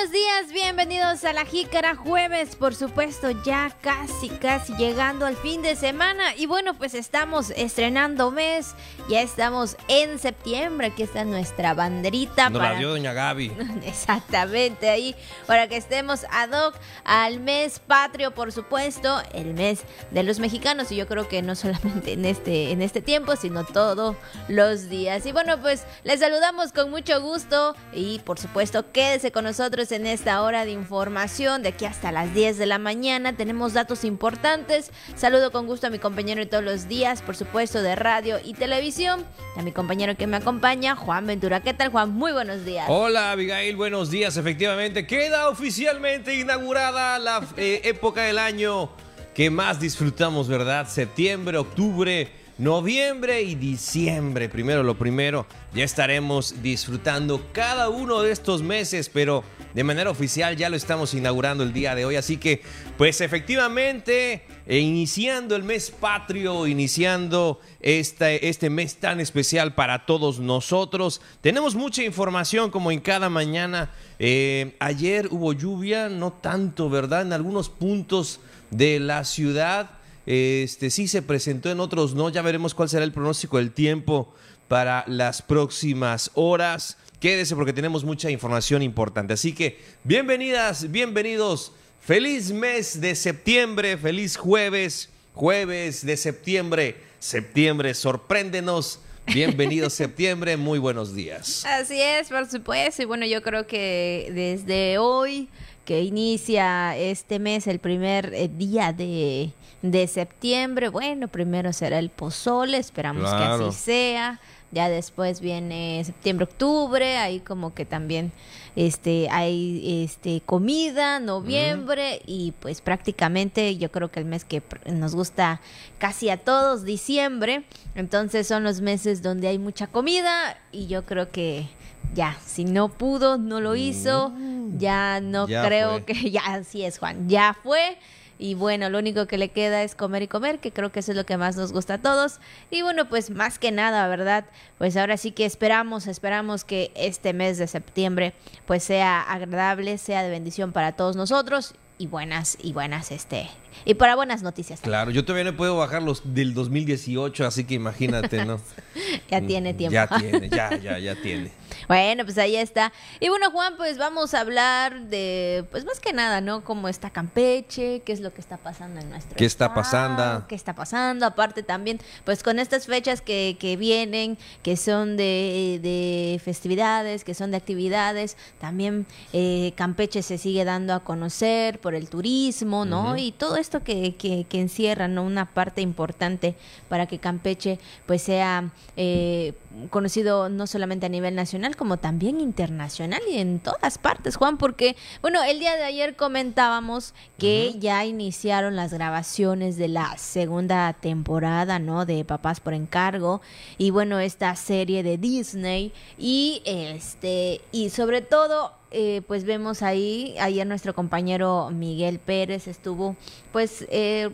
buenos días, bienvenidos a la Jícara Jueves, por supuesto, ya casi, casi llegando al fin de semana. Y bueno, pues estamos estrenando mes, ya estamos en septiembre, aquí está nuestra banderita. Nos la dio doña Gaby. Exactamente, ahí, para que estemos ad hoc al mes patrio, por supuesto, el mes de los mexicanos. Y yo creo que no solamente en este, en este tiempo, sino todos los días. Y bueno, pues les saludamos con mucho gusto y por supuesto, quédese con nosotros en esta hora de información de aquí hasta las 10 de la mañana. Tenemos datos importantes. Saludo con gusto a mi compañero de todos los días, por supuesto, de radio y televisión. A mi compañero que me acompaña, Juan Ventura. ¿Qué tal, Juan? Muy buenos días. Hola, Abigail. Buenos días. Efectivamente, queda oficialmente inaugurada la eh, época del año que más disfrutamos, ¿verdad? Septiembre, octubre noviembre y diciembre. Primero lo primero, ya estaremos disfrutando cada uno de estos meses, pero de manera oficial ya lo estamos inaugurando el día de hoy. Así que, pues efectivamente, e iniciando el mes patrio, iniciando este, este mes tan especial para todos nosotros, tenemos mucha información como en cada mañana. Eh, ayer hubo lluvia, no tanto, ¿verdad? En algunos puntos de la ciudad. Este sí se presentó en otros no. Ya veremos cuál será el pronóstico del tiempo para las próximas horas. Quédese porque tenemos mucha información importante. Así que bienvenidas, bienvenidos. Feliz mes de septiembre, feliz jueves, jueves de septiembre. Septiembre, sorpréndenos. Bienvenido septiembre, muy buenos días. Así es, por supuesto. Y bueno, yo creo que desde hoy que inicia este mes, el primer eh, día de, de septiembre. Bueno, primero será el pozole, esperamos que así sea. Ya después viene septiembre, octubre, ahí como que también este hay este comida, noviembre y pues prácticamente yo creo que el mes que nos gusta casi a todos, diciembre. Entonces son los meses donde hay mucha comida y yo creo que ya, si no pudo, no lo hizo, mm. ya no creo que ya así es, Juan, ya fue. Y bueno, lo único que le queda es comer y comer, que creo que eso es lo que más nos gusta a todos. Y bueno, pues más que nada, ¿verdad? Pues ahora sí que esperamos, esperamos que este mes de septiembre pues sea agradable, sea de bendición para todos nosotros y buenas y buenas este y para buenas noticias. Claro, yo todavía no puedo bajar los del 2018, así que imagínate, ¿no? ya tiene tiempo. Ya tiene, ya, ya, ya tiene. Bueno, pues ahí está. Y bueno, Juan, pues vamos a hablar de, pues más que nada, ¿no? Cómo está Campeche, qué es lo que está pasando en nuestro ¿Qué está pasando? ¿Qué está pasando? Aparte también, pues con estas fechas que, que vienen, que son de, de, festividades, que son de actividades, también eh, Campeche se sigue dando a conocer por el turismo, ¿no? Y todo esto que, que, que encierra, ¿no? Una parte importante para que Campeche, pues sea... Eh, conocido no solamente a nivel nacional como también internacional y en todas partes, Juan, porque bueno, el día de ayer comentábamos que ya iniciaron las grabaciones de la segunda temporada, ¿no? De Papás por encargo y bueno, esta serie de Disney y este y sobre todo eh, pues vemos ahí ayer nuestro compañero Miguel Pérez estuvo pues eh,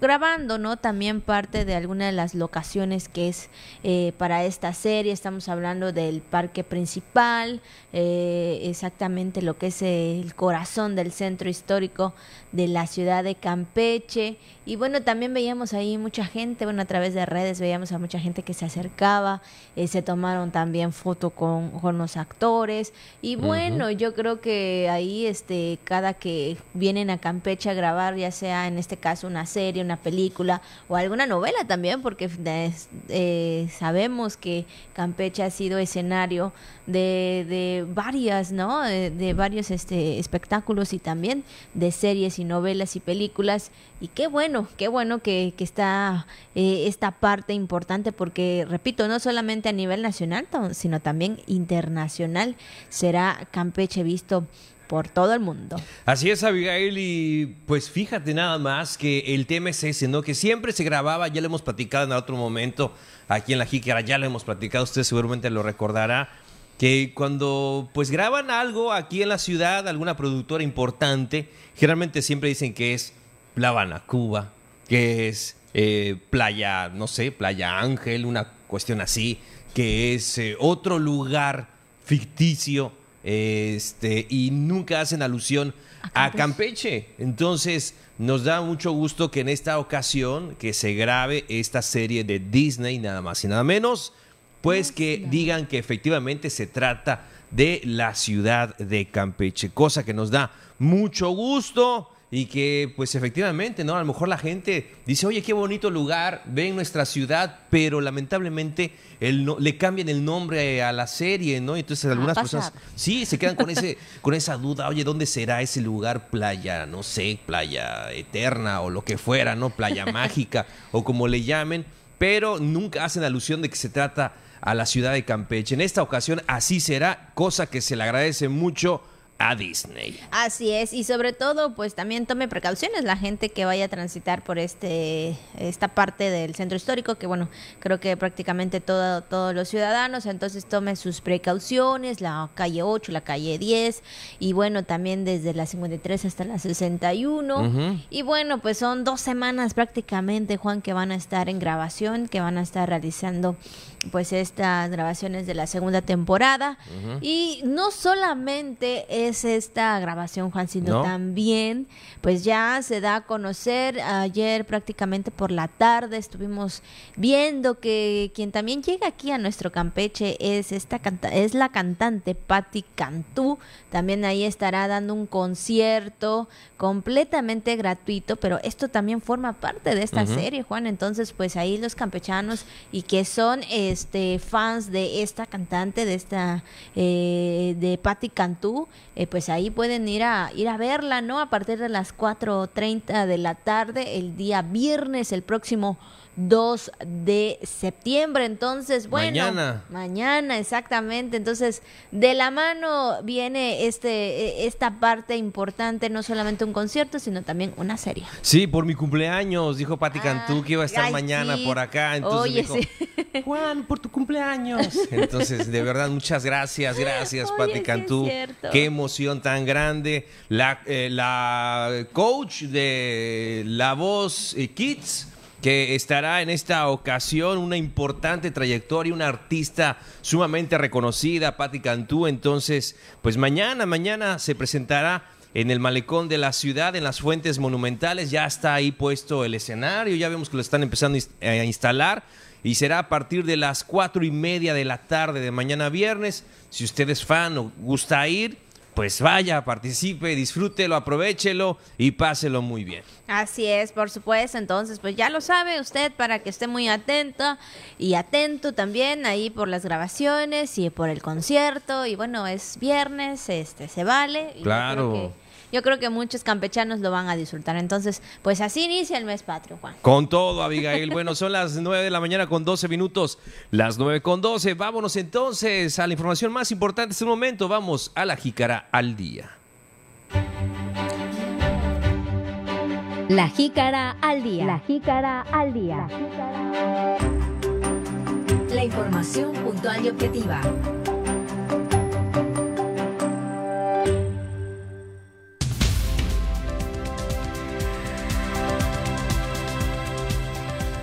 grabando, ¿no? También parte de alguna de las locaciones que es eh, para esta serie. Estamos hablando del parque principal, eh, exactamente lo que es el corazón del centro histórico de la ciudad de Campeche. Y bueno, también veíamos ahí mucha gente, bueno, a través de redes veíamos a mucha gente que se acercaba, eh, se tomaron también foto con, con los actores. Y bueno, yo creo que ahí, este, cada que vienen a Campeche a grabar, ya sea en este caso una serie, una película o alguna novela también, porque eh, sabemos que Campeche ha sido escenario de, de varias, ¿no? De, varios este, espectáculos y también de series y novelas y películas. Y qué bueno, qué bueno que, que está eh, esta parte importante porque, repito, no solamente a nivel nacional, sino también internacional será Campeche visto por todo el mundo. Así es, Abigail, y pues fíjate nada más que el tema es ese, ¿no? Que siempre se grababa, ya lo hemos platicado en otro momento aquí en la Jícara, ya lo hemos platicado, usted seguramente lo recordará, que cuando pues graban algo aquí en la ciudad, alguna productora importante, generalmente siempre dicen que es La Habana, Cuba, que es eh, Playa, no sé, Playa Ángel, una cuestión así, que es eh, otro lugar ficticio este, y nunca hacen alusión a Campeche. Entonces, nos da mucho gusto que en esta ocasión que se grabe esta serie de Disney, nada más y nada menos, pues que digan que efectivamente se trata de la ciudad de Campeche, cosa que nos da mucho gusto y que pues efectivamente, ¿no? A lo mejor la gente dice, oye, qué bonito lugar, ven nuestra ciudad, pero lamentablemente el no, le cambian el nombre a la serie, ¿no? Entonces algunas personas sí se quedan con ese con esa duda, oye, ¿dónde será ese lugar? Playa, no sé, playa eterna o lo que fuera, ¿no? Playa mágica o como le llamen, pero nunca hacen alusión de que se trata a la ciudad de Campeche. En esta ocasión así será, cosa que se le agradece mucho a Disney. Así es, y sobre todo, pues también tome precauciones la gente que vaya a transitar por este esta parte del centro histórico, que bueno, creo que prácticamente todo, todos los ciudadanos, entonces tome sus precauciones, la calle 8, la calle 10, y bueno, también desde la 53 hasta la 61. Y bueno, pues son dos semanas prácticamente, Juan, que van a estar en grabación, que van a estar realizando pues estas grabaciones de la segunda temporada. Y no solamente es esta grabación, Juan, sino también pues ya se da a conocer, ayer prácticamente por la tarde estuvimos viendo que quien también llega aquí a nuestro Campeche es esta canta es la cantante Patti Cantú, también ahí estará dando un concierto completamente gratuito, pero esto también forma parte de esta serie, Juan, entonces pues ahí los campechanos y que son este fans de esta cantante, de esta eh, de Patti Cantú, eh, pues ahí pueden ir a ir a verla, ¿no? A partir de las 4.30 de la tarde, el día viernes, el próximo 2 de septiembre. Entonces, bueno, mañana. Mañana, exactamente. Entonces, de la mano viene este esta parte importante, no solamente un concierto, sino también una serie. Sí, por mi cumpleaños, dijo Pati ah, Cantú que iba a estar mañana por acá. Entonces Oye, dijo, Juan, por tu cumpleaños. Entonces, de verdad, muchas gracias, gracias, Pati Cantú. Qué emoción tan grande. La, eh, la coach de La Voz eh, Kids que estará en esta ocasión una importante trayectoria, una artista sumamente reconocida, Patti Cantú. Entonces, pues mañana, mañana se presentará en el malecón de la ciudad, en las fuentes monumentales. Ya está ahí puesto el escenario, ya vemos que lo están empezando a instalar. Y será a partir de las cuatro y media de la tarde de mañana viernes. Si usted es fan o gusta ir, pues vaya, participe, disfrútelo, aprovechelo y páselo muy bien. Así es, por supuesto. Entonces, pues ya lo sabe usted para que esté muy atento y atento también ahí por las grabaciones y por el concierto. Y bueno, es viernes, este se vale. claro yo creo que muchos campechanos lo van a disfrutar. Entonces, pues así inicia el mes patrio, Juan. Con todo, Abigail. Bueno, son las 9 de la mañana con 12 minutos. Las 9 con 12. Vámonos entonces a la información más importante de este momento. Vamos a la jícara al día. La jícara al día. La jícara al día. La información puntual y objetiva.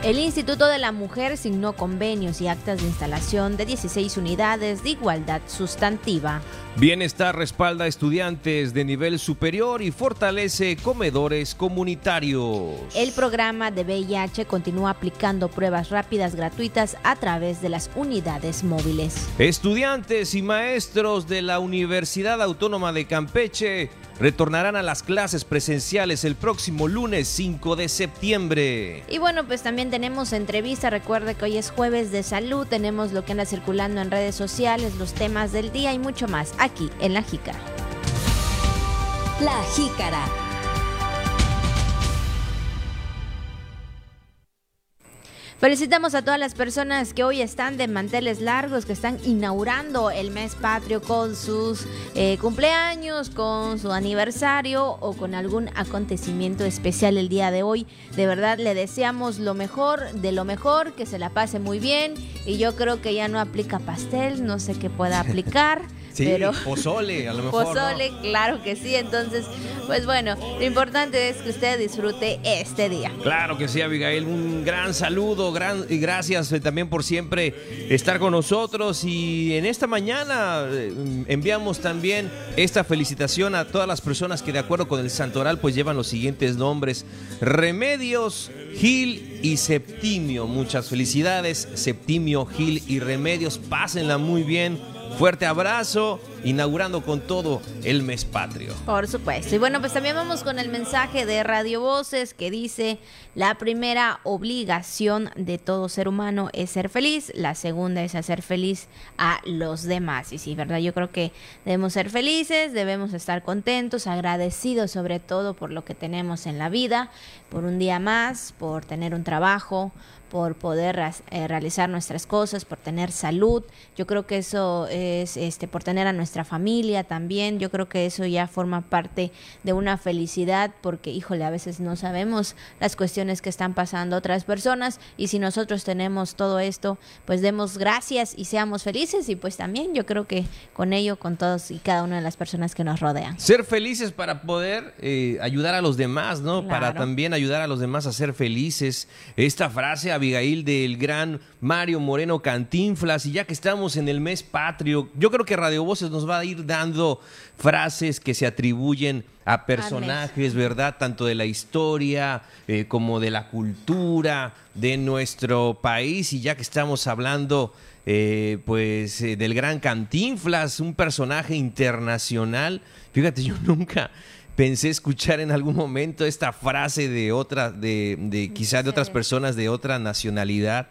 El Instituto de la Mujer signó convenios y actas de instalación de 16 unidades de igualdad sustantiva. Bienestar respalda a estudiantes de nivel superior y fortalece comedores comunitarios. El programa de VIH continúa aplicando pruebas rápidas gratuitas a través de las unidades móviles. Estudiantes y maestros de la Universidad Autónoma de Campeche retornarán a las clases presenciales el próximo lunes 5 de septiembre. Y bueno, pues también tenemos entrevista. Recuerde que hoy es jueves de salud. Tenemos lo que anda circulando en redes sociales, los temas del día y mucho más aquí en La Jícara. La Jícara. Felicitamos a todas las personas que hoy están de manteles largos, que están inaugurando el mes patrio con sus eh, cumpleaños, con su aniversario o con algún acontecimiento especial el día de hoy. De verdad le deseamos lo mejor, de lo mejor, que se la pase muy bien y yo creo que ya no aplica pastel, no sé qué pueda aplicar. Sí, pero pozole, a lo mejor. ¿no? pozole, claro que sí. Entonces, pues bueno, lo importante es que usted disfrute este día. Claro que sí, Abigail. Un gran saludo, gran y gracias eh, también por siempre estar con nosotros. Y en esta mañana eh, enviamos también esta felicitación a todas las personas que de acuerdo con el Santoral pues llevan los siguientes nombres: Remedios, Gil y Septimio. Muchas felicidades, Septimio, Gil y Remedios. Pásenla muy bien. Fuerte abrazo, inaugurando con todo el mes patrio. Por supuesto. Y bueno, pues también vamos con el mensaje de Radio Voces que dice, la primera obligación de todo ser humano es ser feliz, la segunda es hacer feliz a los demás. Y sí, ¿verdad? Yo creo que debemos ser felices, debemos estar contentos, agradecidos sobre todo por lo que tenemos en la vida, por un día más, por tener un trabajo, por poder eh, realizar nuestras cosas, por tener salud. Yo creo que eso es este por tener a nuestra familia también. Yo creo que eso ya forma parte de una felicidad porque híjole, a veces no sabemos las cuestiones que están pasando otras personas y si nosotros tenemos todo esto, pues demos gracias y seamos felices y pues también yo creo que con ello con todos y cada una de las personas que nos rodean. Ser felices para poder eh, ayudar a los demás, ¿no? Claro. Para también ayudar a los demás a ser felices. Esta frase, Abigail, del gran Mario Moreno Cantinflas. Y ya que estamos en el mes patrio, yo creo que Radio Voces nos va a ir dando frases que se atribuyen a personajes, ¿verdad? Tanto de la historia eh, como de la cultura de nuestro país. Y ya que estamos hablando eh, pues eh, del gran Cantinflas, un personaje internacional. Fíjate, yo nunca pensé escuchar en algún momento esta frase de otra, de, de quizás de otras personas de otra nacionalidad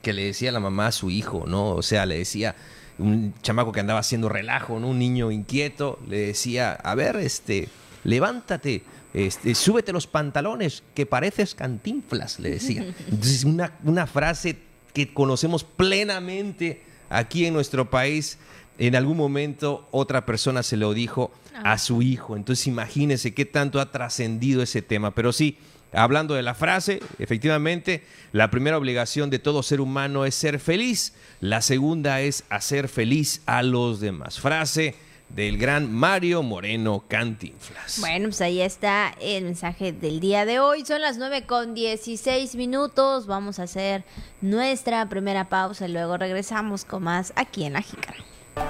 que le decía la mamá a su hijo, ¿no? O sea, le decía un chamaco que andaba haciendo relajo, ¿no? Un niño inquieto, le decía, a ver, este, levántate, este, súbete los pantalones, que pareces cantinflas, le decía. Entonces, una, una frase que conocemos plenamente aquí en nuestro país. En algún momento otra persona se lo dijo a su hijo. Entonces imagínense qué tanto ha trascendido ese tema. Pero sí, hablando de la frase, efectivamente, la primera obligación de todo ser humano es ser feliz. La segunda es hacer feliz a los demás. Frase del gran Mario Moreno Cantinflas. Bueno, pues ahí está el mensaje del día de hoy. Son las 9 con 16 minutos. Vamos a hacer nuestra primera pausa y luego regresamos con más aquí en La Jícara.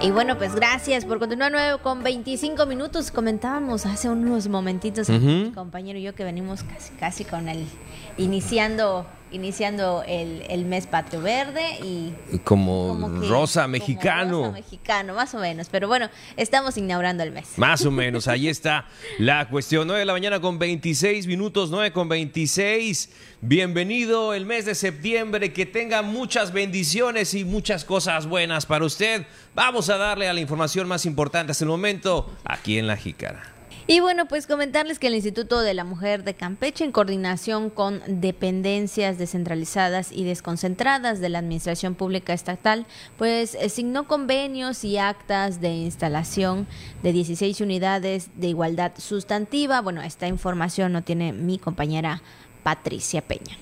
Y bueno, pues gracias por continuar 9 con 25 minutos. Comentábamos hace unos momentitos, Ujú. mi compañero y yo, que venimos casi, casi con el, iniciando, iniciando el, el mes patrio verde y Como, como que- rosa como mexicano. rosa mexicano, más o menos. Pero bueno, estamos inaugurando el mes. Más o menos, ahí está la cuestión. 9 de la mañana con 26 minutos, 9 con 26. Bienvenido el mes de septiembre, que tenga muchas bendiciones y muchas cosas buenas para usted. Vamos a darle a la información más importante hasta el momento aquí en La Jícara. Y bueno, pues comentarles que el Instituto de la Mujer de Campeche, en coordinación con dependencias descentralizadas y desconcentradas de la Administración Pública Estatal, pues eh, signó convenios y actas de instalación de 16 unidades de igualdad sustantiva. Bueno, esta información no tiene mi compañera Patricia Peña.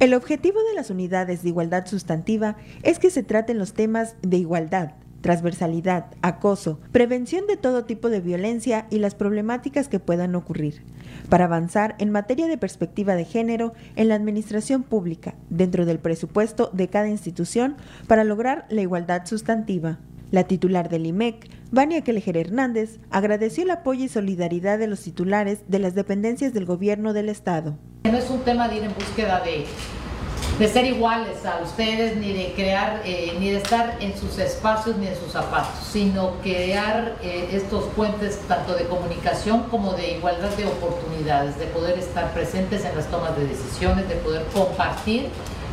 El objetivo de las unidades de igualdad sustantiva es que se traten los temas de igualdad, transversalidad, acoso, prevención de todo tipo de violencia y las problemáticas que puedan ocurrir, para avanzar en materia de perspectiva de género en la administración pública, dentro del presupuesto de cada institución, para lograr la igualdad sustantiva. La titular del IMEC, Vania Kelejer Hernández, agradeció el apoyo y solidaridad de los titulares de las dependencias del gobierno del Estado. No es un tema de ir en búsqueda de, de ser iguales a ustedes, ni de crear, eh, ni de estar en sus espacios ni en sus zapatos, sino crear eh, estos puentes tanto de comunicación como de igualdad de oportunidades, de poder estar presentes en las tomas de decisiones, de poder compartir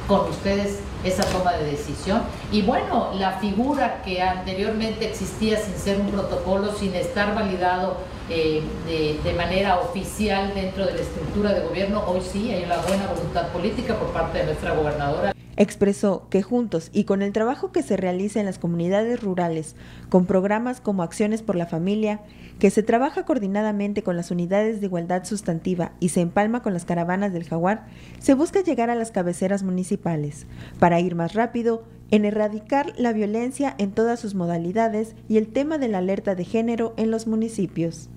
con ustedes esa toma de decisión. Y bueno, la figura que anteriormente existía sin ser un protocolo, sin estar validado eh, de, de manera oficial dentro de la estructura de gobierno, hoy sí hay una buena voluntad política por parte de nuestra gobernadora. Expresó que juntos y con el trabajo que se realiza en las comunidades rurales, con programas como Acciones por la Familia, que se trabaja coordinadamente con las unidades de igualdad sustantiva y se empalma con las caravanas del jaguar, se busca llegar a las cabeceras municipales para ir más rápido en erradicar la violencia en todas sus modalidades y el tema de la alerta de género en los municipios.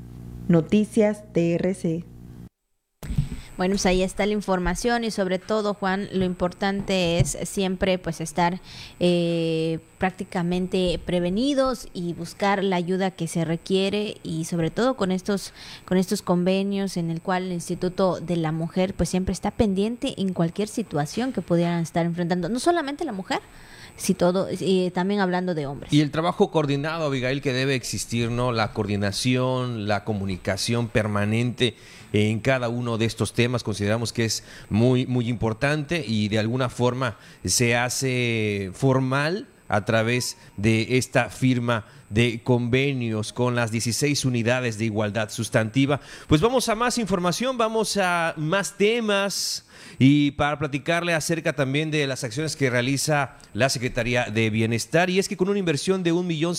Noticias TRC. Bueno, pues ahí está la información y sobre todo, Juan, lo importante es siempre pues estar eh, prácticamente prevenidos y buscar la ayuda que se requiere y sobre todo con estos con estos convenios en el cual el Instituto de la Mujer pues siempre está pendiente en cualquier situación que pudieran estar enfrentando, no solamente la mujer, si todo, y también hablando de hombres. Y el trabajo coordinado, Abigail, que debe existir, ¿no? La coordinación, la comunicación permanente en cada uno de estos temas consideramos que es muy, muy importante y de alguna forma se hace formal a través de esta firma de convenios con las 16 unidades de igualdad sustantiva. Pues vamos a más información, vamos a más temas y para platicarle acerca también de las acciones que realiza la Secretaría de Bienestar. Y es que con una inversión de un millón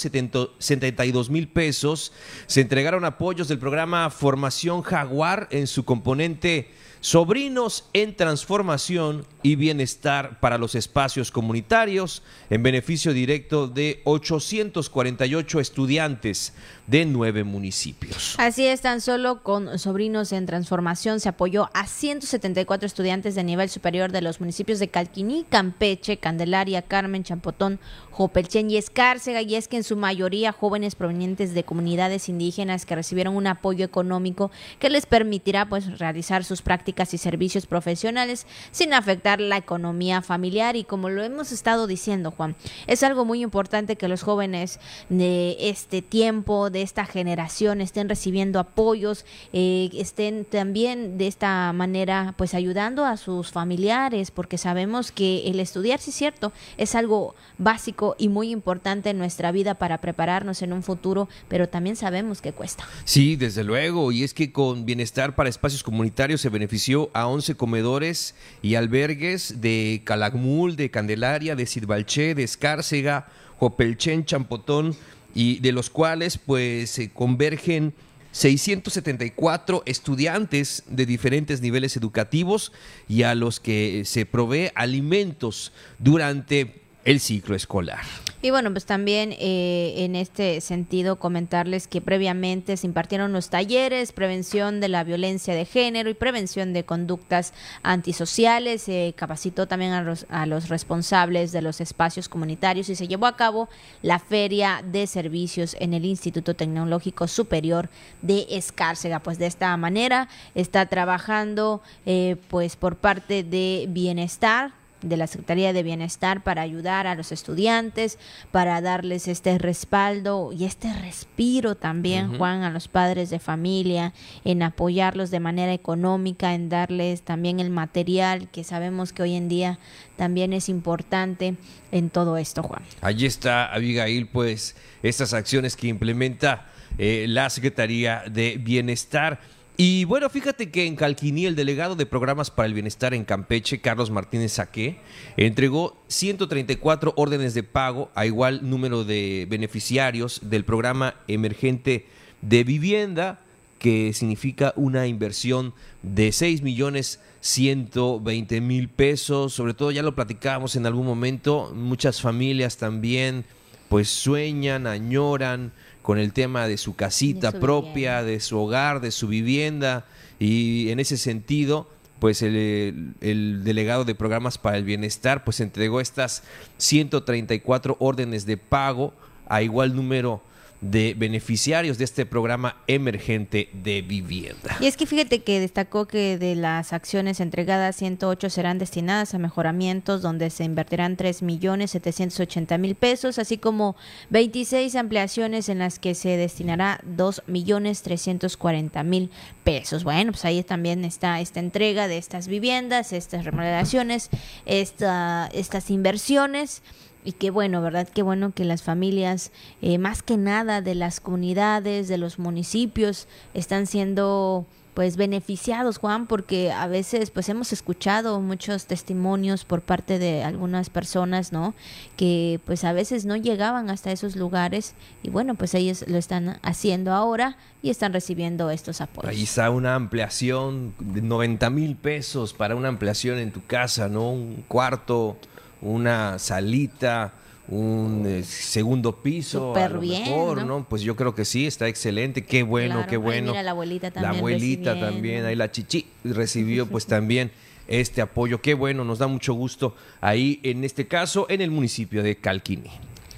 dos mil pesos se entregaron apoyos del programa Formación Jaguar en su componente Sobrinos en Transformación y Bienestar para los Espacios Comunitarios, en beneficio directo de 848 estudiantes de nueve municipios. Así es, tan solo con Sobrinos en Transformación se apoyó a 174 estudiantes de nivel superior de los municipios de Calquiní, Campeche, Candelaria, Carmen, Champotón, Jopelchen y Escárcega, y es que en su mayoría jóvenes provenientes de comunidades indígenas que recibieron un apoyo económico que les permitirá pues realizar sus prácticas y servicios profesionales sin afectar la economía familiar y como lo hemos estado diciendo Juan, es algo muy importante que los jóvenes de este tiempo, de esta generación estén recibiendo apoyos, eh, estén también de esta manera pues ayudando a sus familiares porque sabemos que el estudiar, sí es cierto, es algo básico y muy importante en nuestra vida para prepararnos en un futuro, pero también sabemos que cuesta. Sí, desde luego, y es que con Bienestar para Espacios Comunitarios se benefició a 11 comedores y albergues de Calakmul, de Candelaria, de Sidbalché, de Escárcega, Jopelchen, Champotón, y de los cuales pues se convergen 674 estudiantes de diferentes niveles educativos y a los que se provee alimentos durante el ciclo escolar. Y bueno, pues también eh, en este sentido comentarles que previamente se impartieron los talleres, prevención de la violencia de género y prevención de conductas antisociales, se capacitó también a los, a los responsables de los espacios comunitarios y se llevó a cabo la feria de servicios en el Instituto Tecnológico Superior de Escárcega. Pues de esta manera está trabajando eh, pues por parte de Bienestar de la Secretaría de Bienestar para ayudar a los estudiantes, para darles este respaldo y este respiro también, Juan, a los padres de familia, en apoyarlos de manera económica, en darles también el material que sabemos que hoy en día también es importante en todo esto, Juan. Allí está, Abigail, pues estas acciones que implementa eh, la Secretaría de Bienestar. Y bueno, fíjate que en Calquiní, el delegado de programas para el bienestar en Campeche, Carlos Martínez Saqué, entregó 134 órdenes de pago a igual número de beneficiarios del programa emergente de vivienda, que significa una inversión de 6 millones 120 mil pesos. Sobre todo, ya lo platicábamos en algún momento, muchas familias también pues sueñan, añoran con el tema de su casita propia, de su hogar, de su vivienda. Y en ese sentido pues el, el, delegado de programas para el bienestar pues entregó estas 134 órdenes de pago a igual número de beneficiarios de este programa emergente de vivienda. Y es que fíjate que destacó que de las acciones entregadas, 108 serán destinadas a mejoramientos donde se invertirán 3 millones 780 mil pesos, así como 26 ampliaciones en las que se destinará 2 millones 340 mil pesos. Bueno, pues ahí también está esta entrega de estas viviendas, estas remodelaciones, esta, estas inversiones y qué bueno, ¿verdad? Qué bueno que las familias, eh, más que nada de las comunidades, de los municipios, están siendo pues beneficiados, Juan, porque a veces pues hemos escuchado muchos testimonios por parte de algunas personas, ¿no? Que pues a veces no llegaban hasta esos lugares y bueno, pues ellos lo están haciendo ahora y están recibiendo estos apoyos. Ahí está una ampliación de 90 mil pesos para una ampliación en tu casa, ¿no? Un cuarto, una salita, un eh, segundo piso, Súper a lo bien, mejor, ¿no? ¿no? Pues yo creo que sí, está excelente, qué bueno, Claro, qué bueno. mira la abuelita La también abuelita recibiendo. también, ahí la chichi recibió pues también este apoyo, qué bueno, nos da mucho gusto ahí en este caso en el municipio de Calquini.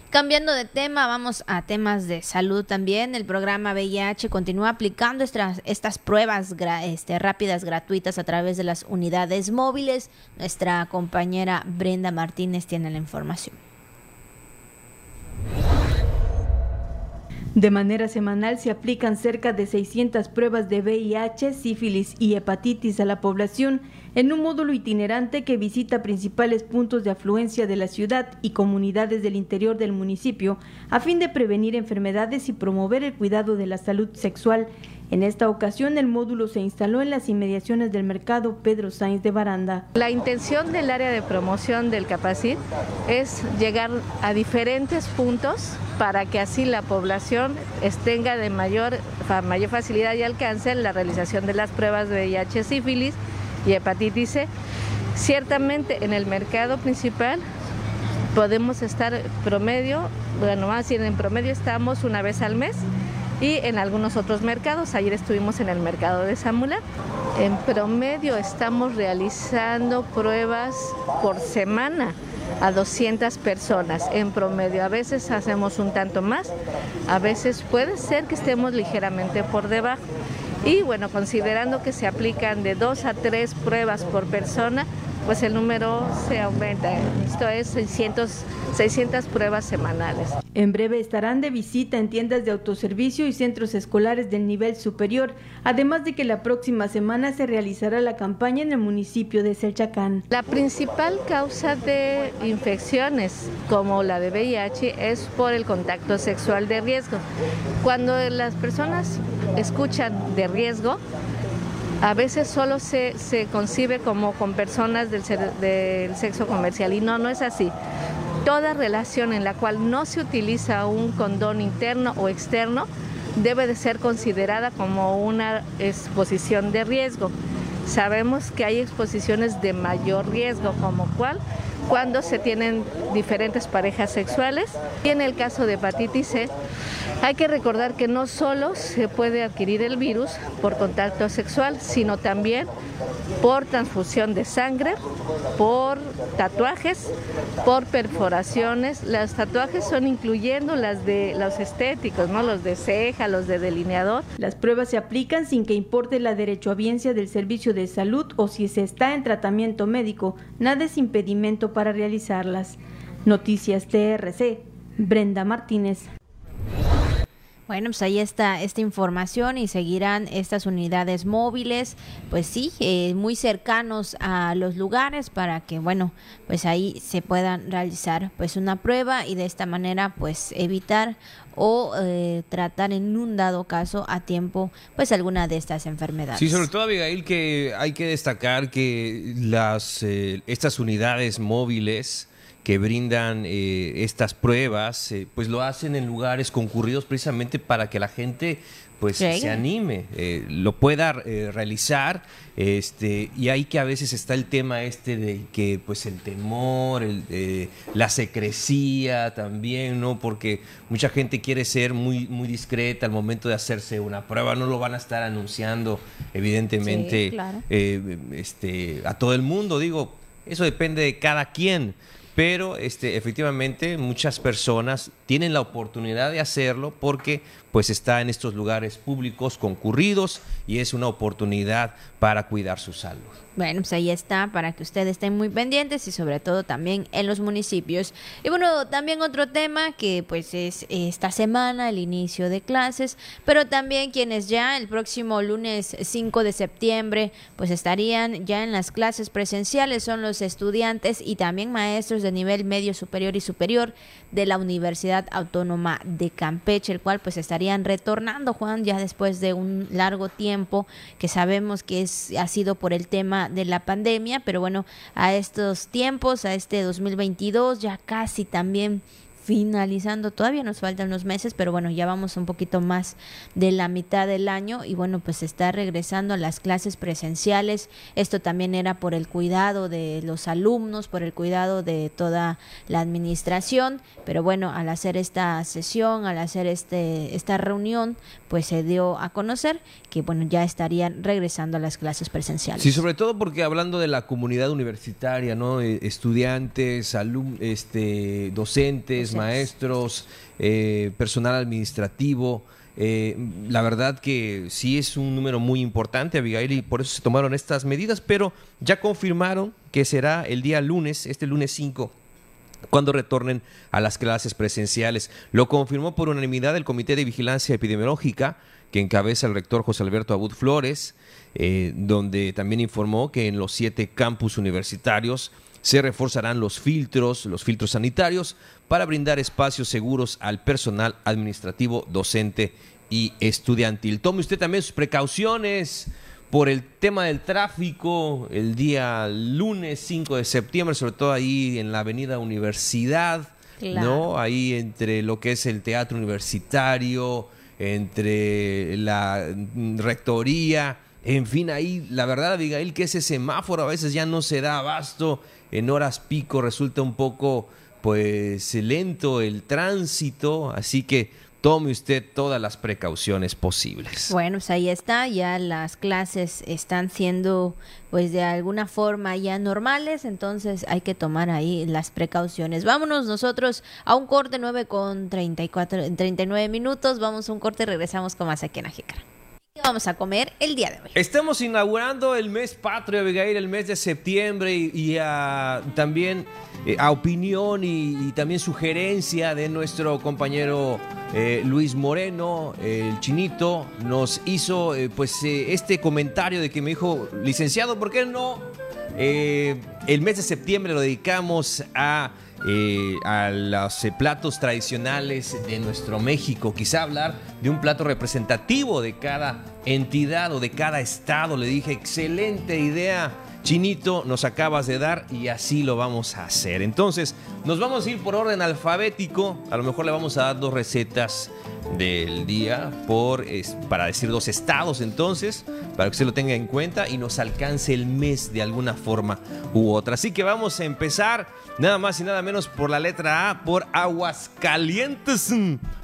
Cambiando de tema, vamos a temas de salud también. El programa VIH continúa aplicando estas, pruebas este, rápidas gratuitas a través de las unidades móviles. Nuestra compañera Brenda Martínez tiene la información. De manera semanal se aplican cerca de 600 pruebas de VIH, sífilis y hepatitis a la población en un módulo itinerante que visita principales puntos de afluencia de la ciudad y comunidades del interior del municipio a fin de prevenir enfermedades y promover el cuidado de la salud sexual. En esta ocasión el módulo se instaló en las inmediaciones del mercado Pedro Sainz de Baranda. La intención del área de promoción del Capacit es llegar a diferentes puntos para que así la población tenga de mayor, mayor facilidad y alcance en la realización de las pruebas de VIH, sífilis y hepatitis C. Ciertamente en el mercado principal podemos estar promedio, bueno, más bien en promedio estamos una vez al mes y en algunos otros mercados. Ayer estuvimos en el mercado de Zamula. En promedio estamos realizando pruebas por semana a 200 personas en promedio. A veces hacemos un tanto más, a veces puede ser que estemos ligeramente por debajo. Y bueno, considerando que se aplican de dos a tres pruebas por persona, pues el número se aumenta. Esto es 600, 600 pruebas semanales. En breve estarán de visita en tiendas de autoservicio y centros escolares del nivel superior, además de que la próxima semana se realizará la campaña en el municipio de Selchacán. La principal causa de infecciones como la de VIH es por el contacto sexual de riesgo. Cuando las personas escuchan de riesgo, a veces solo se, concibe como con personas del, del sexo comercial y no, no es así. Toda relación en la cual no se utiliza un condón interno o externo debe de ser considerada como una exposición de riesgo. Sabemos que hay exposiciones de mayor riesgo, como cuál, cuando se tienen diferentes parejas sexuales. Y en el caso de hepatitis C, hay que recordar que no solo se puede adquirir el virus por contacto sexual, sino también por transfusión de sangre, por tatuajes, por perforaciones. Los tatuajes son incluyendo las de los estéticos, ¿no? Los de ceja, los de delineador. Las pruebas se aplican sin que importe la derechohabiencia del servicio de salud o si se está en tratamiento médico. Nada es impedimento para realizarlas. Noticias TRC. Brenda Martínez. Bueno, pues ahí está esta información y seguirán estas unidades móviles, pues sí, eh, muy cercanos a los lugares para que, bueno, pues ahí se puedan realizar pues una prueba y de esta manera pues evitar o eh, tratar en un dado caso a tiempo pues alguna de estas enfermedades. Sí, sobre todo Abigail que hay que destacar que las eh, estas unidades móviles que brindan eh, estas pruebas, eh, pues lo hacen en lugares concurridos precisamente para que la gente pues se anime, eh, lo pueda eh, realizar, este, y ahí que a veces está el tema este de que pues el temor, el, eh, la secrecía también, ¿no? Porque mucha gente quiere ser muy, muy discreta al momento de hacerse una prueba, no lo van a estar anunciando evidentemente Sí, claro. este, a todo el mundo, digo, eso depende de cada quien. Pero este, efectivamente muchas personas tienen la oportunidad de hacerlo porque pues está en estos lugares públicos concurridos y es una oportunidad para cuidar su salud. Bueno, pues ahí está para que ustedes estén muy pendientes y sobre todo también en los municipios. Y bueno, también otro tema que pues es esta semana el inicio de clases, pero también quienes ya el próximo lunes 5 de septiembre pues estarían ya en las clases presenciales son los estudiantes y también maestros de nivel medio superior y superior de la Universidad Autónoma de Campeche, el cual pues estarían retornando Juan ya después de un largo tiempo que sabemos que es ha sido por el tema de la pandemia, pero bueno, a estos tiempos, a este 2022 ya casi también finalizando, todavía nos faltan unos meses, pero bueno, ya vamos un poquito más de la mitad del año y bueno, pues está regresando a las clases presenciales. Esto también era por el cuidado de los alumnos, por el cuidado de toda la administración, pero bueno, al hacer esta sesión, al hacer este esta reunión, pues se dio a conocer que bueno, ya estarían regresando a las clases presenciales. Sí, sobre todo porque hablando de la comunidad universitaria, ¿no? Eh, estudiantes, alumnos, este, docentes, maestros, eh, personal administrativo, eh, la verdad que sí es un número muy importante, Abigail, y por eso se tomaron estas medidas, pero ya confirmaron que será el día lunes, este lunes 5 cuando retornen a las clases presenciales. Lo confirmó por unanimidad el Comité de Vigilancia Epidemiológica, que encabeza el rector José Alberto Abud Flores, eh, donde también informó que en los siete campus universitarios se reforzarán los filtros, los filtros sanitarios, para brindar espacios seguros al personal administrativo, docente y estudiantil. Tome usted también sus precauciones por el tema del tráfico el día lunes 5 de septiembre, sobre todo ahí en la avenida Universidad, ¿no? Ahí entre lo que es el teatro universitario, entre la rectoría, en fin, ahí la verdad, Abigail, que ese semáforo a veces ya no se da abasto, en horas pico resulta un poco pues lento el tránsito, así que tome usted todas las precauciones posibles. Bueno, pues ahí está, ya las clases están siendo pues de alguna forma ya normales, entonces hay que tomar ahí las precauciones. Vámonos nosotros a un corte 9 con 34, 39 minutos, vamos a un corte y regresamos con más aquí en Ajícara vamos a comer el día de hoy? Estamos inaugurando el mes patrio, Abigail, el mes de septiembre y, también eh, a opinión y, también sugerencia de nuestro compañero eh, Luis Moreno, el chinito, nos hizo eh, pues este comentario de que me dijo, licenciado, ¿por qué no? el mes de septiembre lo dedicamos a eh, a los eh, platos tradicionales de nuestro México, quizá hablar de un plato representativo de cada entidad o de cada estado. Le dije, excelente idea, Chinito, nos acabas de dar y así lo vamos a hacer. Entonces, nos vamos a ir por orden alfabético, a lo mejor le vamos a dar dos recetas del día por, para decir dos estados entonces, para que usted lo tenga en cuenta y nos alcance el mes de alguna forma u otra. Así que vamos a empezar nada más y nada menos por la letra A, por Aguascalientes.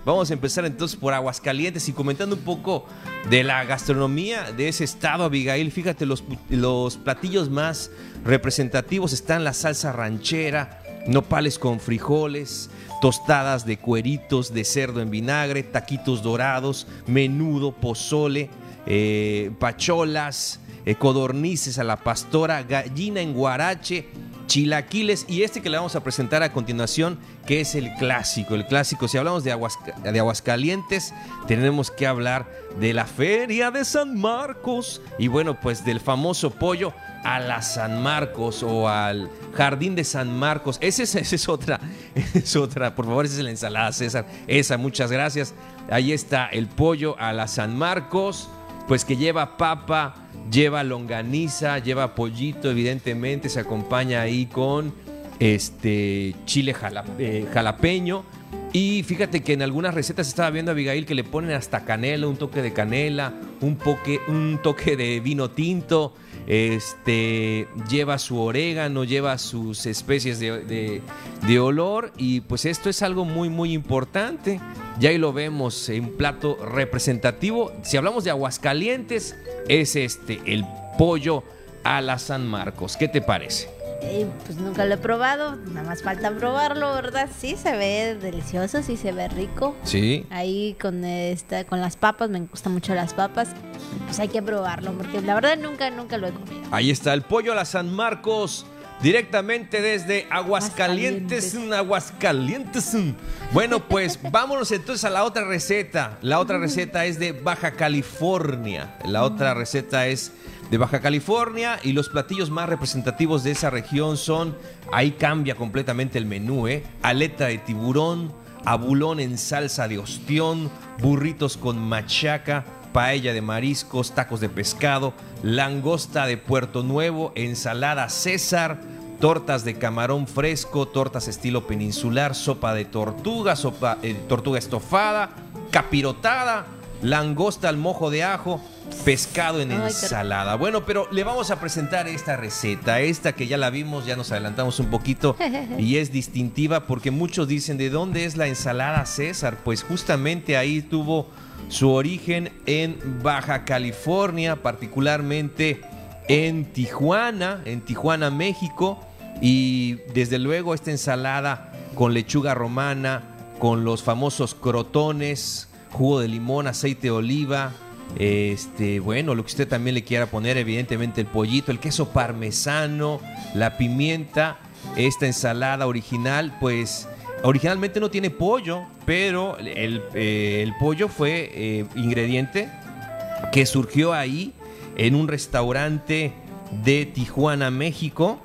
Vamos a empezar entonces por Aguascalientes y comentando un poco de la gastronomía de ese estado, Abigail. Fíjate, los, los platillos más representativos están la salsa ranchera, nopales con frijoles, tostadas de cueritos de cerdo en vinagre, taquitos dorados, menudo, pozole, eh, pacholas, eh, codornices a la pastora, gallina en guarache, chilaquiles y este que le vamos a presentar a continuación, que es el clásico. El clásico, si hablamos de, de Aguascalientes, tenemos que hablar de la Feria de San Marcos y bueno, pues del famoso pollo a la San Marcos o al Jardín de San Marcos. Esa es, esa es otra, es otra. Por favor, esa es la ensalada, César. Esa, muchas gracias. Ahí está el pollo a la San Marcos, pues que lleva papa, lleva longaniza, lleva pollito, evidentemente. Se acompaña ahí con este chile eh, jalapeño. Y fíjate que en algunas recetas estaba viendo a Abigail que le ponen hasta canela, un toque de canela, un, un toque de vino tinto este, lleva su orégano, lleva sus especies de, olor y pues esto es algo muy muy importante. Ya ahí lo vemos en plato representativo. Si hablamos de Aguascalientes, es este, el pollo a la San Marcos. ¿Qué te parece? Eh, pues nunca lo he probado, nada más falta probarlo, ¿verdad? Sí, se ve delicioso, sí se ve rico. Sí. Ahí con esta, con las papas, me gustan mucho las papas. Pues hay que probarlo, porque la verdad nunca, nunca lo he comido. Ahí está el pollo a la San Marcos. Directamente desde Aguascalientes, Aguascalientes. Bueno, pues vámonos entonces a la otra receta. La otra receta es de Baja California. La otra receta es de Baja California y los platillos más representativos de esa región son, ahí cambia completamente el menú, ¿eh? aleta de tiburón, abulón en salsa de ostión, burritos con machaca, paella de mariscos, tacos de pescado, langosta de Puerto Nuevo, ensalada César, tortas de camarón fresco, tortas estilo peninsular, sopa de tortuga, sopa eh, tortuga estofada, capirotada, langosta al mojo de ajo, pescado en Ay, ensalada. Bueno, pero le vamos a presentar esta receta, esta que ya la vimos, ya nos adelantamos un poquito y es distintiva porque muchos dicen de dónde es la ensalada César, pues justamente ahí tuvo su origen en Baja California, particularmente en Tijuana, en Tijuana, México, y desde luego esta ensalada con lechuga romana, con los famosos crotones, jugo de limón, aceite de oliva, este, bueno, lo que usted también le quiera poner, evidentemente el pollito, el queso parmesano, la pimienta, esta ensalada original, pues originalmente no tiene pollo, pero el, eh, el pollo fue eh, ingrediente que surgió ahí en un restaurante de Tijuana, México,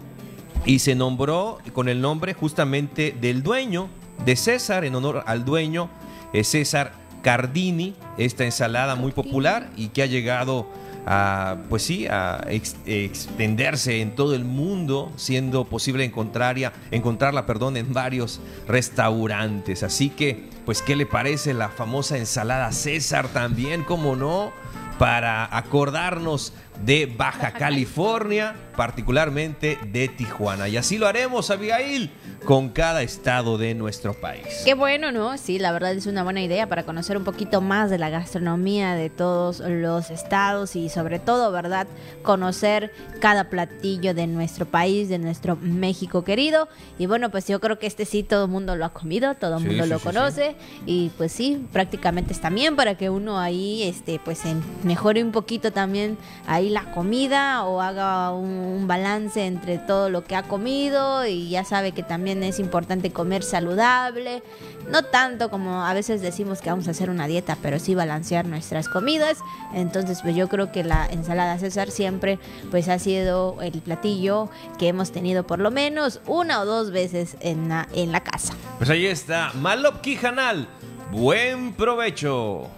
y se nombró con el nombre justamente del dueño de César, en honor al dueño, eh, César Cardini, esta ensalada muy popular y que ha llegado a, pues sí, a ex- extenderse en todo el mundo, siendo posible encontrarla, encontrarla, perdón, en varios restaurantes. Así que, pues, ¿qué le parece la famosa ensalada César también? ¿Cómo no? Para acordarnos de Baja California, particularmente de Tijuana. Y así lo haremos, Abigail, con cada estado de nuestro país. Qué bueno, ¿no? Sí, la verdad es una buena idea para conocer un poquito más de la gastronomía de todos los estados y sobre todo, ¿verdad? Conocer cada platillo de nuestro país, de nuestro México querido. Y bueno, pues yo creo que este sí todo el mundo lo ha comido, todo el Sí, mundo sí, lo sí, conoce. Y pues sí, prácticamente es también para que uno ahí, este, pues mejore un poquito también ahí la comida o haga un, un balance entre todo lo que ha comido y ya sabe que también es importante comer saludable, no tanto como a veces decimos que vamos a hacer una dieta, pero sí balancear nuestras comidas. Entonces, pues yo creo que la ensalada César siempre pues ha sido el platillo que hemos tenido por lo menos una o dos veces en la, en la casa. Pues ahí está, Malop Quijanal. Buen provecho.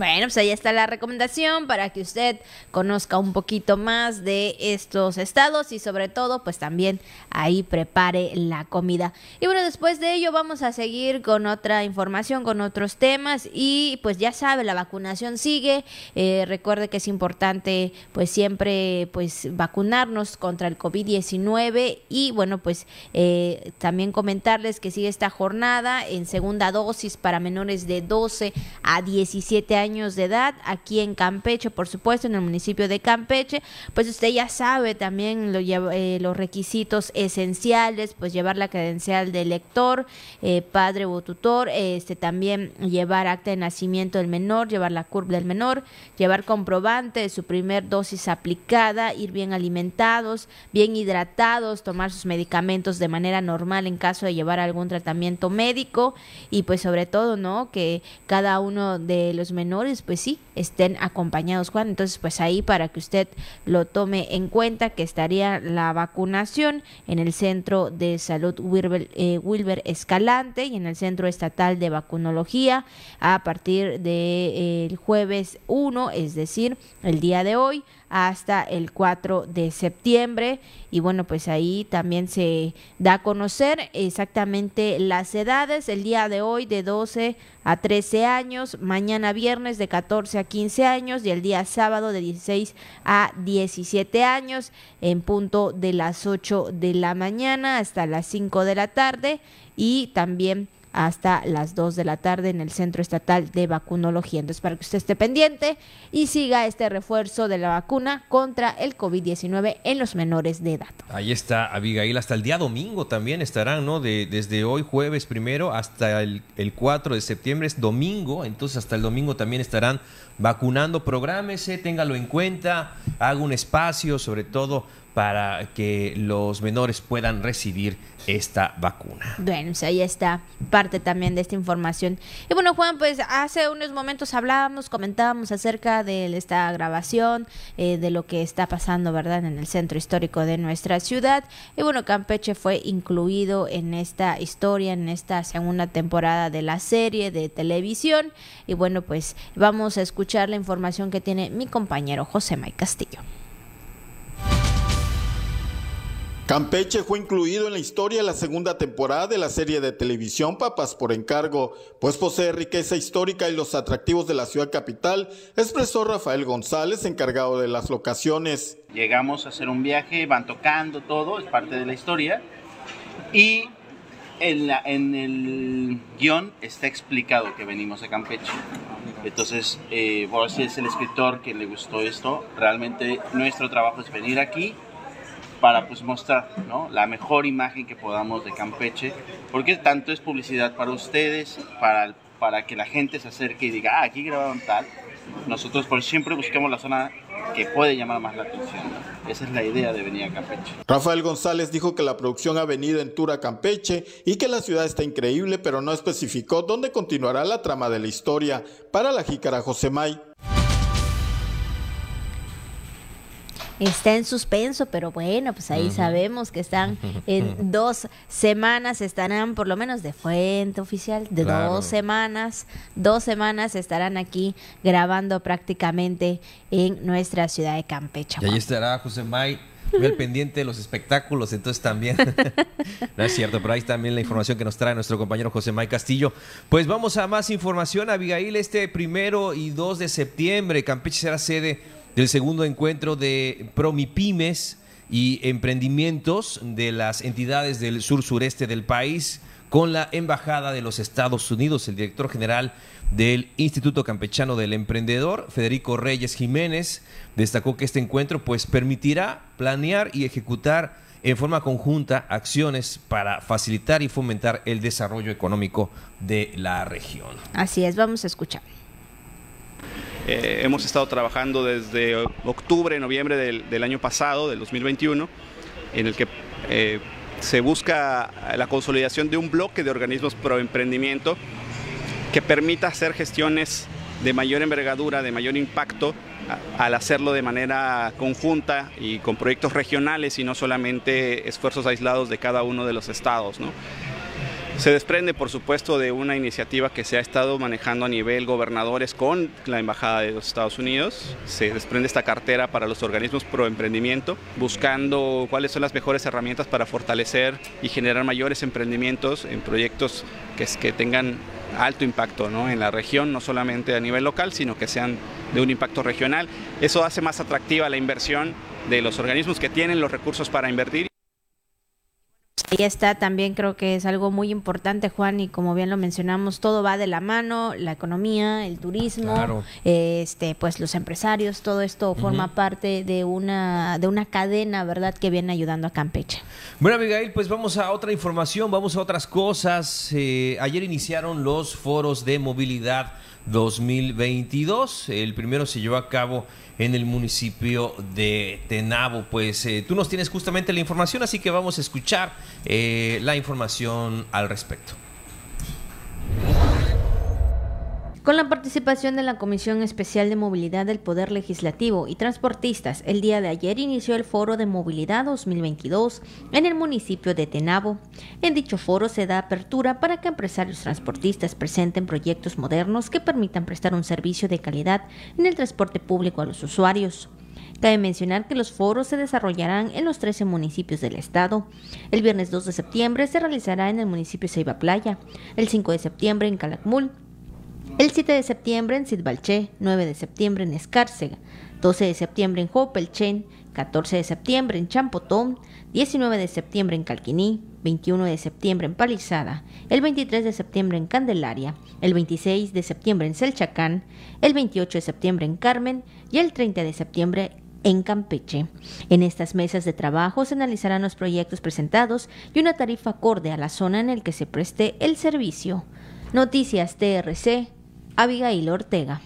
Bueno, pues ahí está la recomendación para que usted conozca un poquito más de estos estados y sobre todo pues también ahí prepare la comida. Y bueno, después de ello vamos a seguir con otra información, con otros temas y pues ya sabe, la vacunación sigue. Eh, recuerde que es importante pues siempre pues vacunarnos contra el COVID-19 y bueno pues eh, también comentarles que sigue esta jornada en segunda dosis para menores de 12 a 17 años de edad aquí en Campeche, por supuesto, en el municipio de Campeche. Pues usted ya sabe también lo eh, los requisitos esenciales, pues llevar la credencial del lector, eh, padre o tutor, este también llevar acta de nacimiento del menor, llevar la curva del menor, llevar comprobante de su primer dosis aplicada, ir bien alimentados, bien hidratados, tomar sus medicamentos de manera normal en caso de llevar algún tratamiento médico y pues sobre todo, ¿no? Que cada uno de los menores, pues sí, estén acompañados, Juan. Entonces, pues ahí para que usted lo tome en cuenta que estaría la vacunación en el Centro de Salud Wilber, eh, Escalante y en el Centro Estatal de Vacunología a partir del jueves 1, es decir, el día de hoy hasta el 4 de septiembre. Y bueno pues ahí también se da a conocer exactamente las edades. El día de hoy de 12 a 13 años mañana viernes de 14 a 15 años y el día sábado de 16 a 17 años en punto de las 8 de la mañana hasta las 5 de la tarde. Y también hasta las 2 de la tarde en el Centro Estatal de Vacunología. Entonces, para que usted esté pendiente y siga este refuerzo de la vacuna contra el COVID-19 en los menores de edad. Ahí está Abigail, hasta el día domingo también estarán, ¿no? De, desde hoy jueves primero hasta el, el 4 de septiembre es domingo, entonces hasta el domingo también estarán vacunando, prográmese, téngalo en cuenta, haga un espacio, sobre todo para que los menores puedan recibir esta vacuna. Bueno, pues ahí está parte también de esta información. Y bueno, Juan, pues hace unos momentos hablábamos, comentábamos acerca de esta grabación, eh, de lo que está pasando, ¿verdad?, en el centro histórico de nuestra ciudad. Y bueno, Campeche fue incluido en esta historia, en esta segunda temporada de la serie de televisión. Y bueno, pues vamos a escuchar la información que tiene mi compañero José May Castillo. Campeche fue incluido en la historia de la segunda temporada de la serie de televisión Papas por encargo, pues posee riqueza histórica y los atractivos de la ciudad capital, expresó Rafael González, encargado de las locaciones. Llegamos a hacer un viaje, van tocando todo, es parte de la historia, y en, el guion está explicado que venimos a Campeche. Entonces, eh, si es el escritor que le gustó esto, realmente nuestro trabajo es venir aquí para pues mostrar ¿no? la mejor imagen que podamos de Campeche, porque tanto es publicidad para ustedes, para, para que la gente se acerque y diga, ah, aquí grabaron tal. Nosotros por siempre buscamos la zona que puede llamar más la atención. Esa es la idea de venir a Campeche. Rafael González dijo que la producción ha venido en tour a Campeche y que la ciudad está increíble, pero no especificó dónde continuará la trama de la historia. Para la jícara Josemay, está en suspenso, pero bueno, pues ahí sabemos que están en dos semanas, estarán por lo menos de fuente oficial, de dos semanas, dos semanas estarán aquí grabando prácticamente en nuestra ciudad de Campeche. Y ahí estará José May el pendiente de los espectáculos, entonces también. no es cierto, pero ahí también la información que nos trae nuestro compañero José May Castillo. Pues vamos a más información, Abigail, este primero y 2 de septiembre, Campeche será sede del segundo encuentro de Promipymes y emprendimientos de las entidades del sur sureste del país con la Embajada de los Estados Unidos. El director general del Instituto Campechano del Emprendedor, Federico Reyes Jiménez, destacó que este encuentro pues permitirá planear y ejecutar en forma conjunta acciones para facilitar y fomentar el desarrollo económico de la región. Así es, vamos a escuchar. Eh, hemos estado trabajando desde octubre, noviembre del, año pasado, del 2021, en el que eh, se busca la consolidación de un bloque de organismos pro emprendimiento que permita hacer gestiones de mayor envergadura, de mayor impacto, al hacerlo de manera conjunta y con proyectos regionales y no solamente esfuerzos aislados de cada uno de los estados. Se desprende, por supuesto, de una iniciativa que se ha estado manejando a nivel gobernadores con la Embajada de los Estados Unidos. Se desprende esta cartera para los organismos pro emprendimiento, buscando cuáles son las mejores herramientas para fortalecer y generar mayores emprendimientos en proyectos que, que tengan alto impacto en la región, no solamente a nivel local, sino que sean de un impacto regional. Eso hace más atractiva la inversión de los organismos que tienen los recursos para invertir Ahí está también creo que es algo muy importante, Juan, y como bien lo mencionamos, todo va de la mano, la economía, el turismo, este, pues los empresarios, todo esto forma parte de una, de una cadena, ¿verdad?, que viene ayudando a Campeche. Bueno, Abigail, pues vamos a otra información, vamos a otras cosas. Eh, ayer iniciaron los foros de movilidad 2022. El primero se llevó a cabo en el municipio de Tenabo. Pues eh, tú nos tienes justamente la información, así que vamos a escuchar eh, la información al respecto. Con la participación de la Comisión Especial de Movilidad del Poder Legislativo y Transportistas, el día de ayer inició el Foro de Movilidad 2022 en el municipio de Tenabo. En dicho foro se da apertura para que empresarios transportistas presenten proyectos modernos que permitan prestar un servicio de calidad en el transporte público a los usuarios. Cabe mencionar que los foros se desarrollarán en los 13 municipios del estado. El viernes 2 de septiembre se realizará en el municipio Ceiba Playa, el 5 de septiembre en Calakmul, el 7 de septiembre en Sidbalché, 9 de septiembre en Escárcega, 12 de septiembre en Jopelchen, 14 de septiembre en Champotón, 19 de septiembre en Calquiní, 21 de septiembre en Palizada, el 23 de septiembre en Candelaria, el 26 de septiembre en Selchacán, el 28 de septiembre en Carmen y el 30 de septiembre en Campeche. En estas mesas de trabajo se analizarán los proyectos presentados y una tarifa acorde a la zona en el que se preste el servicio. Noticias TRC, Abigail Ortega.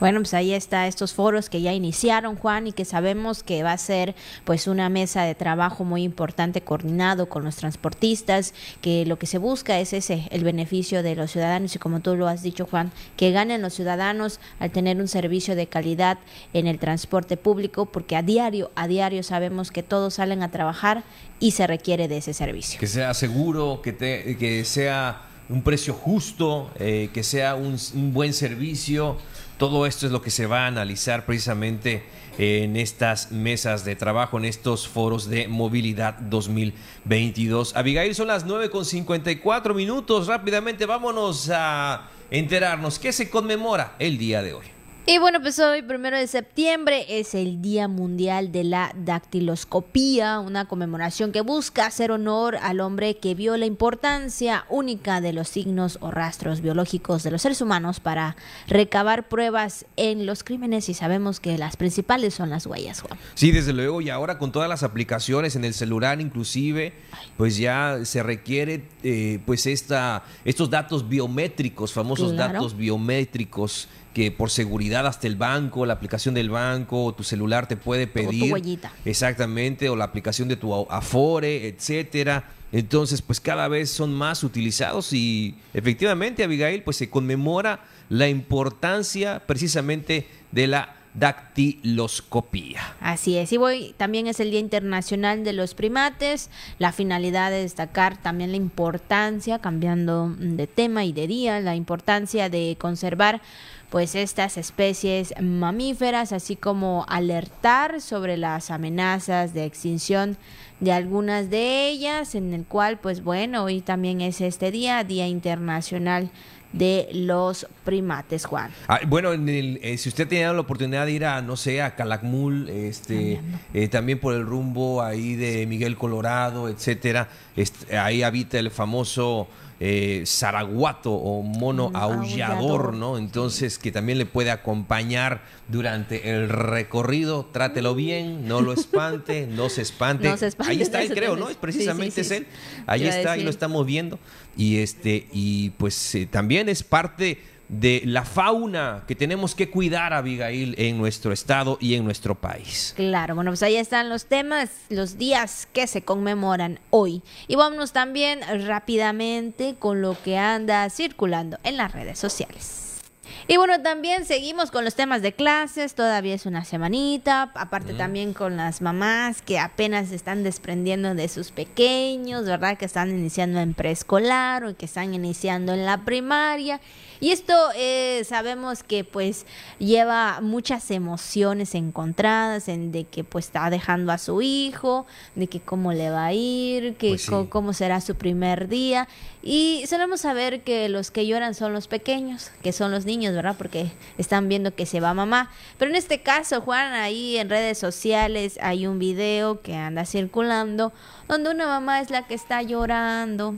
Bueno, pues ahí está estos foros que ya iniciaron, Juan, y que sabemos que va a ser pues una mesa de trabajo muy importante coordinado con los transportistas, que lo que se busca es ese, el beneficio de los ciudadanos y como tú lo has dicho, Juan, que ganen los ciudadanos al tener un servicio de calidad en el transporte público, porque a diario, a diario sabemos que todos salen a trabajar y se requiere de ese servicio. Que sea seguro, que, te, que sea un precio justo, eh, que sea un, un, buen servicio. Todo esto es lo que se va a analizar precisamente en estas mesas de trabajo, en estos foros de movilidad 2022. Abigail, son las 9 con 54 minutos. Rápidamente vámonos a enterarnos qué se conmemora el día de hoy. Y bueno, pues hoy, primero de septiembre, es el Día Mundial de la Dactiloscopía, una conmemoración que busca hacer honor al hombre que vio la importancia única de los signos o rastros biológicos de los seres humanos para recabar pruebas en los crímenes y sabemos que las principales son las huellas, Juan. Sí, desde luego, y ahora con todas las aplicaciones en el celular inclusive, pues ya se requiere eh, pues esta, estos datos biométricos, famosos claro. datos biométricos que por seguridad hasta el banco, la aplicación del banco, o tu celular te puede pedir. O tu huellita. Exactamente, o la aplicación de tu Afore, etcétera. Entonces, pues cada vez son más utilizados y efectivamente, Abigail, pues se conmemora la importancia precisamente de la dactiloscopía. Así es, y hoy también es el Día Internacional de los Primates, la finalidad de destacar también la importancia, cambiando de tema y de día, la importancia de conservar pues estas especies mamíferas, así como alertar sobre las amenazas de extinción de algunas de ellas, en el cual pues bueno, hoy también es este día, Día Internacional de los primates, Juan. Ah, bueno, en el, eh, si usted tenía la oportunidad de ir a, no sé, a Calakmul, este, eh, también por el rumbo ahí de Miguel Colorado, etcétera, este, ahí habita el famoso eh, zaraguato o mono Mm, aullador. ¿no? Entonces, que también le puede acompañar durante el recorrido. Trátelo bien, no lo espante, no se espante. No se espante, Ahí está él, creo, ¿no? es- Precisamente sí, sí, es él. Ahí está, y decir. lo estamos viendo. Y este, y pues eh, también es parte de la fauna que tenemos que cuidar, Abigail, en nuestro estado y en nuestro país. Claro, bueno, pues ahí están los temas, los días que se conmemoran hoy. Y vámonos también rápidamente con lo que anda circulando en las redes sociales. Y bueno, también seguimos con los temas de clases, todavía es una semanita, aparte también con las mamás que apenas se están desprendiendo de sus pequeños, ¿verdad? Que están iniciando en preescolar o que están iniciando en la primaria. Y esto eh, sabemos que pues lleva muchas emociones encontradas en de que pues está dejando a su hijo, de que cómo le va a ir, que Pues sí. co- cómo será su primer día. Y solemos saber que los que lloran son los pequeños, que son los niños, ¿verdad? Porque están viendo que se va mamá. Pero en este caso, Juan, ahí en redes sociales hay un video que anda circulando donde una mamá es la que está llorando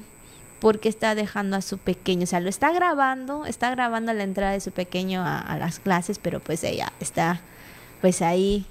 porque está dejando a su pequeño, o sea, lo está grabando, está grabando la entrada de su pequeño a, a las clases, pero pues ella está pues ahí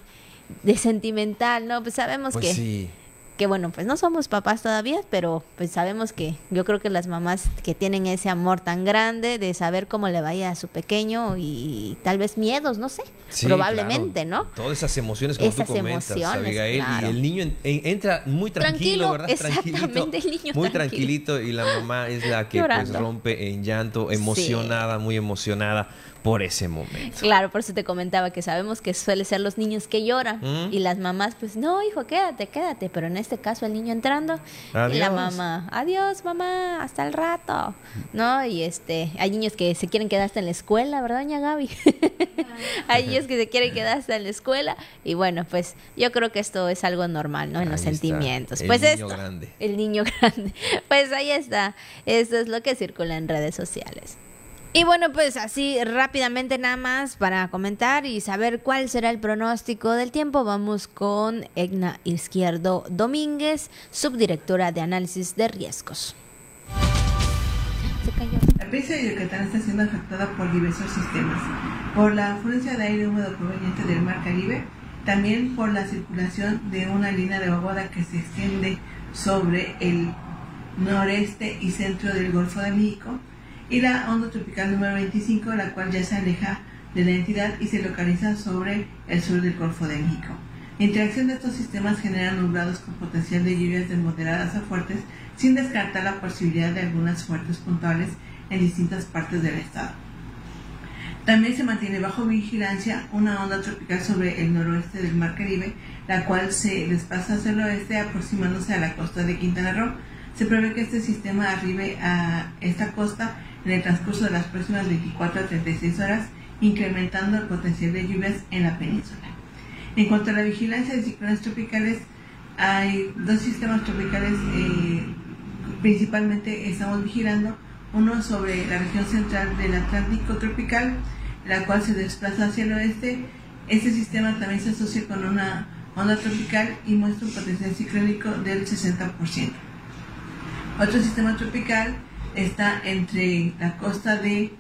de sentimental, ¿no? Pues sabemos Pues que sí. Que bueno, pues no somos papás todavía, pero pues sabemos que yo creo que las mamás que tienen ese amor tan grande de saber cómo le vaya a su pequeño y, tal vez miedos, no sé, Sí, probablemente, claro. ¿no? Todas esas emociones como Esas tú comentas, emociones, Abigail, claro. y el niño en- en- entra muy tranquilo, Tranquilo, ¿verdad? exactamente, el niño muy tranquilito y la mamá es la que pues rompe en llanto, emocionada, muy emocionada por ese momento. Claro, por eso te comentaba que sabemos que suele ser los niños que lloran Mm. y las mamás pues no, hijo, quédate, quédate, pero en este caso el niño entrando y la Adiós. mamá, adiós mamá, hasta el rato, ¿no? Y este, hay niños que se quieren quedar hasta en la escuela, ¿verdad, doña Gaby? hay niños que se quieren quedar hasta en la escuela y bueno, pues yo creo que esto es algo normal, ¿no? En los está, sentimientos. el pues niño esto, grande. el niño grande. Pues ahí está, esto es lo que circula en redes sociales. Y bueno, pues así rápidamente nada más para comentar y saber cuál será el pronóstico del tiempo, vamos con Egna Izquierdo Domínguez, subdirectora de análisis de riesgos. Se cayó. La presa de Yucatán está siendo afectada por diversos sistemas, por la afluencia de aire húmedo proveniente del Mar Caribe, también por la circulación de una línea de vaguada que se extiende sobre el noreste y centro del Golfo de México, y la onda tropical número 25, la cual ya se aleja de la entidad y se localiza sobre el sur del Golfo de México. La interacción de estos sistemas genera nublados con potencial de lluvias de moderadas a fuertes, sin descartar la posibilidad de algunas fuertes puntuales en distintas partes del estado. También se mantiene bajo vigilancia una onda tropical sobre el noroeste del Mar Caribe, la cual se desplaza hacia el oeste aproximándose a la costa de Quintana Roo. Se prevé que este sistema arribe a esta costa en el transcurso de las próximas 24 a 36 horas, incrementando el potencial de lluvias en la península. En cuanto a la vigilancia de ciclones tropicales, hay dos sistemas tropicales eh, principalmente estamos vigilando, uno sobre la región central del Atlántico tropical, la cual se desplaza hacia el oeste. Este sistema también se asocia con una onda tropical y muestra un potencial ciclónico del 60%. Otro sistema tropical está entre la costa de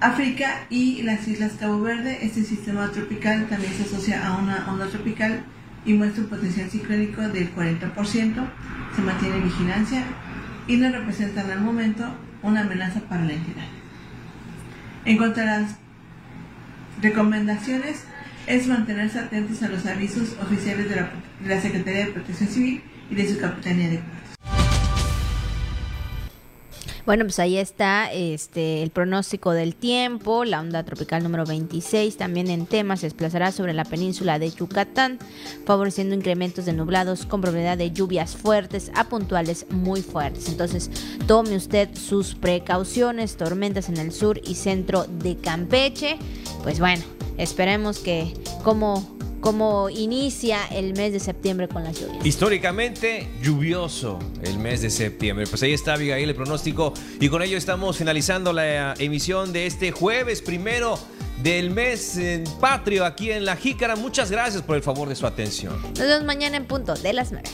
África y las Islas Cabo Verde. Este sistema tropical también se asocia a una onda tropical y muestra un potencial ciclónico del 40%. Se mantiene vigilancia y no representan al momento una amenaza para la entidad. En cuanto a las recomendaciones, es mantenerse atentos a los avisos oficiales de la, Secretaría de Protección Civil y de su Capitanía de Puertos. Bueno, pues ahí está este el pronóstico del tiempo. La onda tropical número 26 también en tema se desplazará sobre la península de Yucatán, favoreciendo incrementos de nublados con probabilidad de lluvias fuertes a puntuales muy fuertes. Entonces, tome usted sus precauciones, tormentas en el sur y centro de Campeche. Pues bueno, esperemos que como cómo inicia el mes de septiembre con las lluvias. Históricamente lluvioso el mes de septiembre. Pues ahí está Abigail el pronóstico y con ello estamos finalizando la emisión de este jueves primero del mes en patrio aquí en La Jícara. Muchas gracias por el favor de su atención. Nos vemos mañana en punto de las 9.